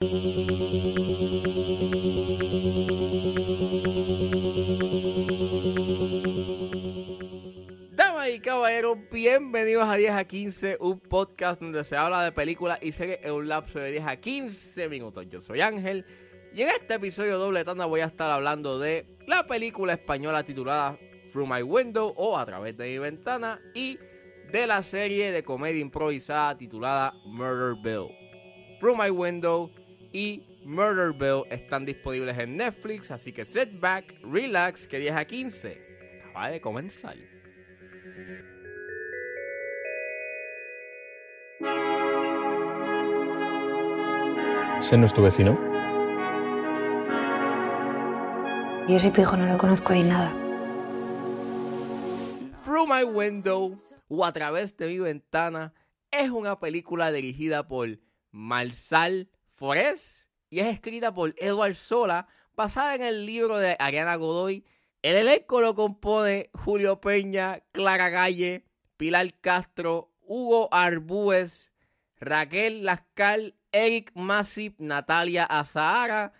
Damas y caballeros, bienvenidos a 10 a 15, un podcast donde se habla de películas y series en un lapso de 10 a 15 minutos. Yo soy Ángel y en este episodio doble tanda voy a estar hablando de la película española titulada Through My Window o A través de mi ventana y de la serie de comedia improvisada titulada Murder Bill. Through My Window y Murder Bill están disponibles en Netflix, así que sit back, relax, que 10 a 15 acaba de comenzar. ¿Ese no es tu vecino? Yo ese pijo no lo conozco de nada. Through My Window o A través de mi ventana es una película dirigida por Marsal Forés y es escrita por Edward Sola, basada en el libro de Ariana Godoy. El elenco lo compone Julio Peña, Clara Galle, Pilar Castro, Hugo Arbúez, Raquel Lascal, Eric Masip, Natalia Azahara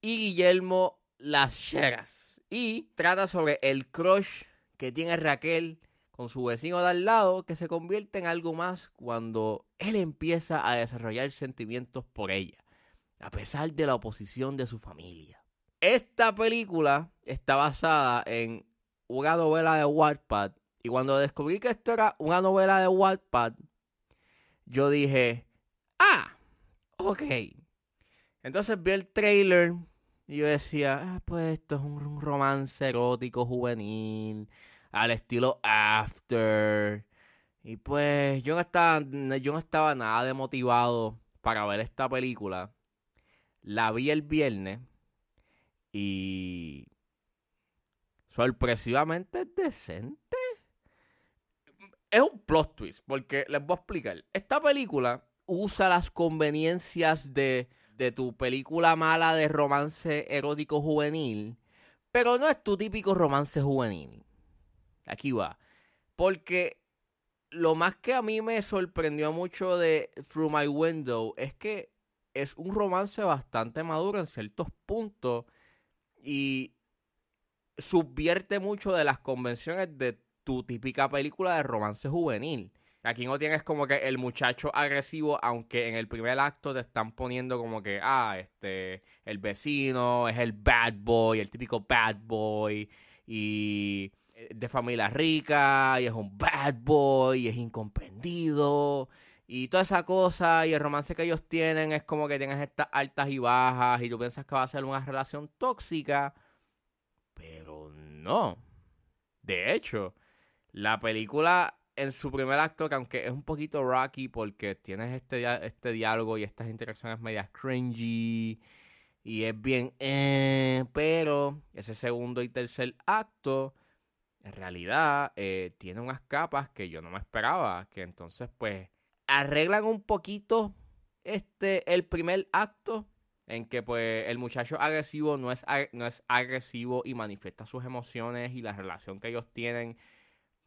y Guillermo Las Cheras. Y trata sobre el crush que tiene Raquel con su vecino de al lado que se convierte en algo más cuando él empieza a desarrollar sentimientos por ella, a pesar de la oposición de su familia. Esta película está basada en una novela de Wattpad y cuando descubrí que esto era una novela de Wattpad, yo dije, ah, ok. Entonces vi el trailer y yo decía, ah, pues esto es un romance erótico juvenil al estilo After. Y pues yo no estaba, yo no estaba nada demotivado para ver esta película. La vi el viernes y sorpresivamente decente. Es un plot twist, porque les voy a explicar. Esta película usa las conveniencias de, de tu película mala de romance erótico juvenil, pero no es tu típico romance juvenil. Aquí va. Porque lo más que a mí me sorprendió mucho de Through My Window es que es un romance bastante maduro en ciertos puntos y subvierte mucho de las convenciones de tu típica película de romance juvenil. Aquí no tienes como que el muchacho agresivo, aunque en el primer acto te están poniendo como que, ah, este, el vecino es el bad boy, el típico bad boy, y de familia rica, y es un bad boy, y es incomprendido, y toda esa cosa, y el romance que ellos tienen es como que tienes estas altas y bajas, y tú piensas que va a ser una relación tóxica, pero no. De hecho, la película en su primer acto, que aunque es un poquito rocky porque tienes este, este diálogo y estas interacciones medias cringy y es bien, eh, pero ese segundo y tercer acto, en realidad, eh, tiene unas capas que yo no me esperaba, que entonces pues arreglan un poquito este, el primer acto en que pues el muchacho agresivo no es, no es agresivo y manifiesta sus emociones y la relación que ellos tienen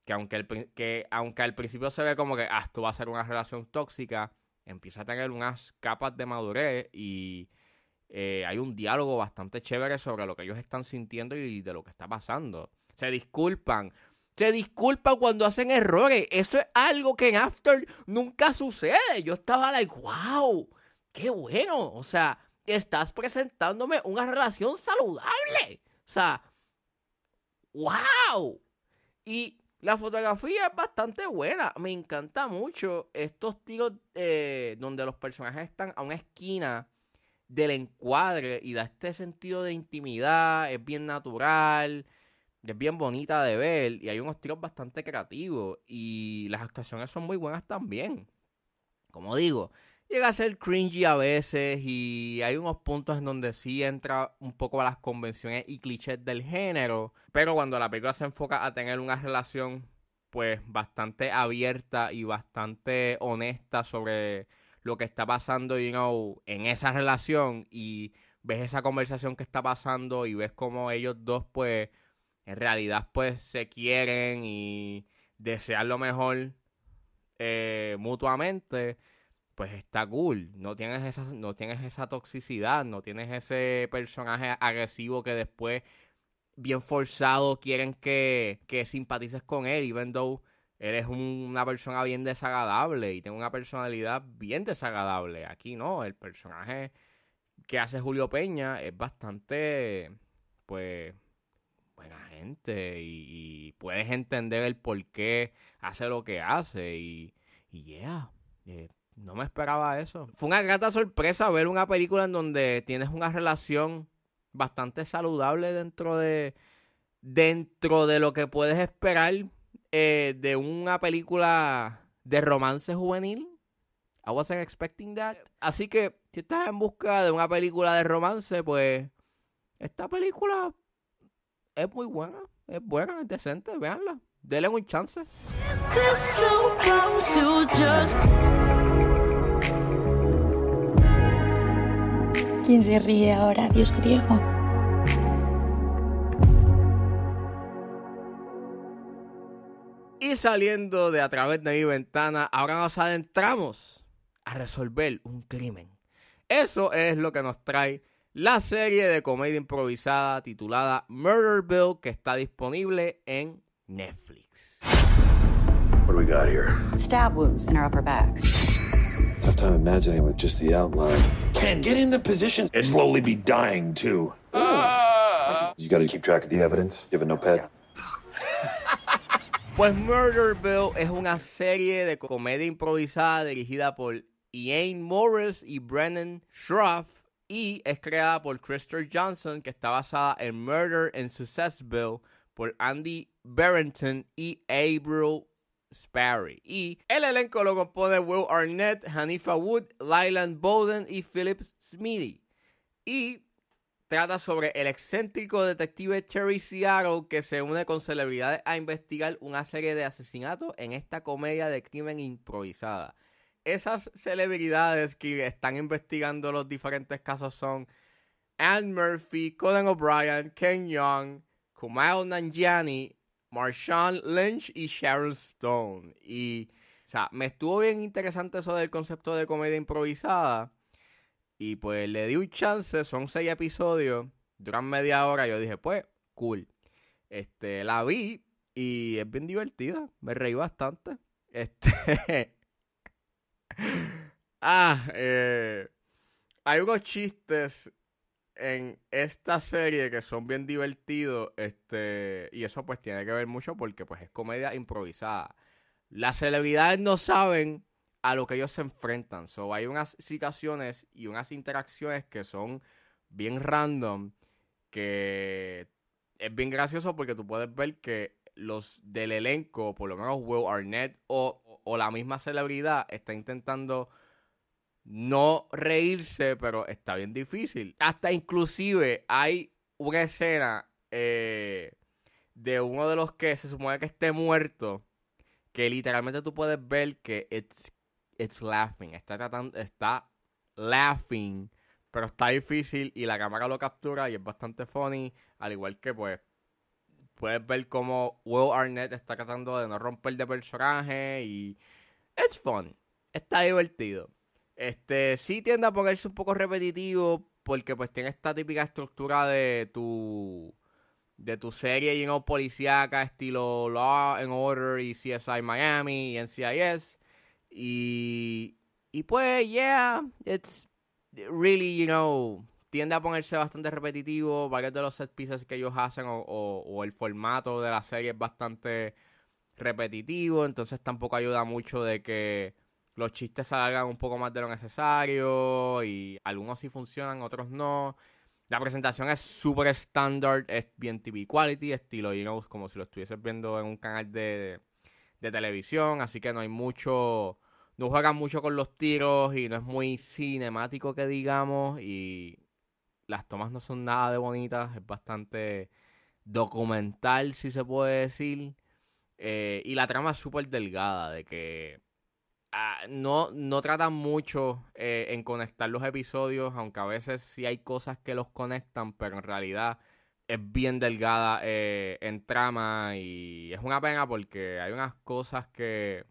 que aunque, el, que aunque al principio se ve como que, ah, esto va a ser una relación tóxica, empieza a tener unas capas de madurez y eh, hay un diálogo bastante chévere sobre lo que ellos están sintiendo y de lo que está pasando. Se disculpan. Se disculpan cuando hacen errores. Eso es algo que en After nunca sucede. Yo estaba like, wow, qué bueno. O sea, estás presentándome una relación saludable. O sea, wow. Y la fotografía es bastante buena. Me encanta mucho estos tiros eh, donde los personajes están a una esquina del encuadre y da este sentido de intimidad. Es bien natural. Es bien bonita de ver. Y hay unos tiros bastante creativos. Y las actuaciones son muy buenas también. Como digo, llega a ser cringy a veces. Y hay unos puntos en donde sí entra un poco a las convenciones y clichés del género. Pero cuando la película se enfoca a tener una relación pues bastante abierta y bastante honesta sobre lo que está pasando, you know, en esa relación y ves esa conversación que está pasando y ves como ellos dos pues en realidad pues se quieren y desean lo mejor eh, mutuamente, pues está cool. No tienes esa, no tienes esa toxicidad, no tienes ese personaje agresivo que después, bien forzado, quieren que, que simpatices con él, even though eres una persona bien desagradable y tiene una personalidad bien desagradable. Aquí no, el personaje que hace Julio Peña es bastante, pues, y, puedes entender el por qué hace lo que hace y, y yeah, eh, no me esperaba eso. Fue una grata sorpresa ver una película en donde tienes una relación bastante saludable dentro de dentro de lo que puedes esperar eh, de una película de romance juvenil. I wasn't expecting that. Así que si estás en busca de una película de romance, pues esta película es muy buena. Es buena, es decente, véanla. Denle un chance. ¿Quién se ríe ahora, Dios griego? Y saliendo de a través de mi ventana, ahora nos adentramos a resolver un crimen. Eso es lo que nos trae la serie de comedia improvisada titulada Murder Bill que está disponible en Netflix. What do we got here? Stab wounds in her upper back. Tough time imagining with just the outline. Ken, get in the position and slowly be dying too. You gotta keep track of the evidence. You have a notepad? Pues Murder Bill es una serie de comedia improvisada dirigida por Ian Morris y Brennan Schroff y es creada por Christopher Johnson que está basada en Murder and Success Bill por Andy Barrington y April Sparry. Y el elenco lo compone Will Arnett, Hanifa Wood, Lyland Bowden y Philip Smithy. Y trata sobre el excéntrico detective Terry Seattle que se une con celebridades a investigar una serie de asesinatos en esta comedia de crimen improvisada. Esas celebridades que están investigando los diferentes casos son Anne Murphy, Conan O'Brien, Ken Young, Kumail Nanjiani, Marshawn Lynch y Sharon Stone. Y, o sea, me estuvo bien interesante eso del concepto de comedia improvisada. Y pues le di un chance, son seis episodios, duran media hora. Yo dije, pues, cool. Este, la vi y es bien divertida, me reí bastante. Este. Ah, eh, hay unos chistes en esta serie que son bien divertidos, este, y eso pues tiene que ver mucho porque pues es comedia improvisada. Las celebridades no saben a lo que ellos se enfrentan. So, hay unas situaciones y unas interacciones que son bien random, que es bien gracioso porque tú puedes ver que los del elenco, por lo menos Will Arnett o, o la misma celebridad, está intentando no reírse, pero está bien difícil. Hasta inclusive hay una escena eh, de uno de los que se supone que esté muerto, que literalmente tú puedes ver que it's, it's laughing, está tratando, está laughing, pero está difícil y la cámara lo captura y es bastante funny, al igual que pues puedes ver como Will Arnett está tratando de no romper de personaje y it's fun, está divertido. Este, sí tiende a ponerse un poco repetitivo porque pues tiene esta típica estructura de tu de tu serie, you know, policíaca estilo Law and Order y CSI Miami y NCIS y y pues yeah, it's really, you know, tiende a ponerse bastante repetitivo, varios de los set pieces que ellos hacen o, el formato de la serie es bastante repetitivo, entonces tampoco ayuda mucho de que los chistes se un poco más de lo necesario y algunos sí funcionan, otros no. La presentación es súper estándar, es bien TV quality, estilo, you know, como si lo estuvieses viendo en un canal de, de, televisión, así que no hay mucho, no juegan mucho con los tiros y no es muy cinemático que digamos y las tomas no son nada de bonitas, es bastante documental si se puede decir eh, y la trama es súper delgada de que Ah, no, no tratan mucho eh, en conectar los episodios, aunque a veces sí hay cosas que los conectan, pero en realidad es bien delgada eh, en trama y es una pena porque hay unas cosas que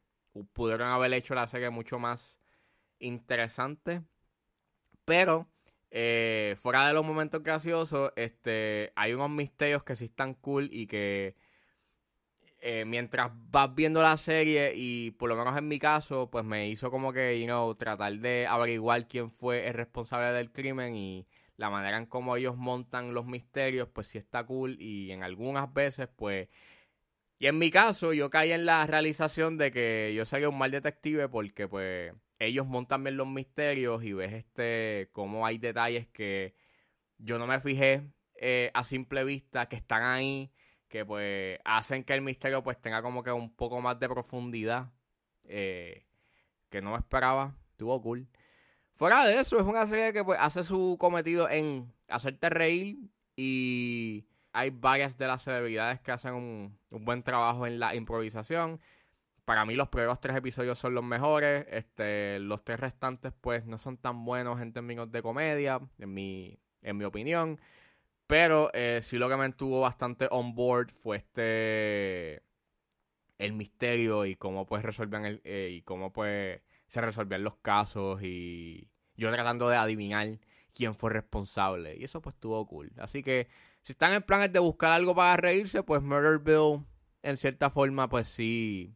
pudieron haber hecho la serie mucho más interesante. Pero eh, fuera de los momentos graciosos, este, hay unos misterios que sí están cool y que eh, mientras vas viendo la serie y por lo menos en mi caso, pues me hizo como que, you know, tratar de averiguar quién fue el responsable del crimen y la manera en cómo ellos montan los misterios, pues sí está cool y en algunas veces, pues... Y en mi caso, yo caí en la realización de que yo sería un mal detective porque, pues, ellos montan bien los misterios y ves este cómo hay detalles que yo no me fijé eh, a simple vista que están ahí que pues hacen que el misterio pues tenga como que un poco más de profundidad eh, que no me esperaba estuvo cool. Fuera de eso es una serie que pues hace su cometido en hacerte reír y hay varias de las celebridades que hacen un, un buen trabajo en la improvisación para mí los primeros tres episodios son los mejores. Este, los tres restantes, pues, no son tan buenos en términos de comedia, en mi, en mi opinión. Pero eh, sí lo que me mantuvo bastante on board fue este el misterio y cómo pues resolvían el, eh, y cómo pues se resolvían los casos y yo tratando de adivinar quién fue responsable y eso pues estuvo cool así que si están en planes de buscar algo para reírse pues Murderville en cierta forma pues sí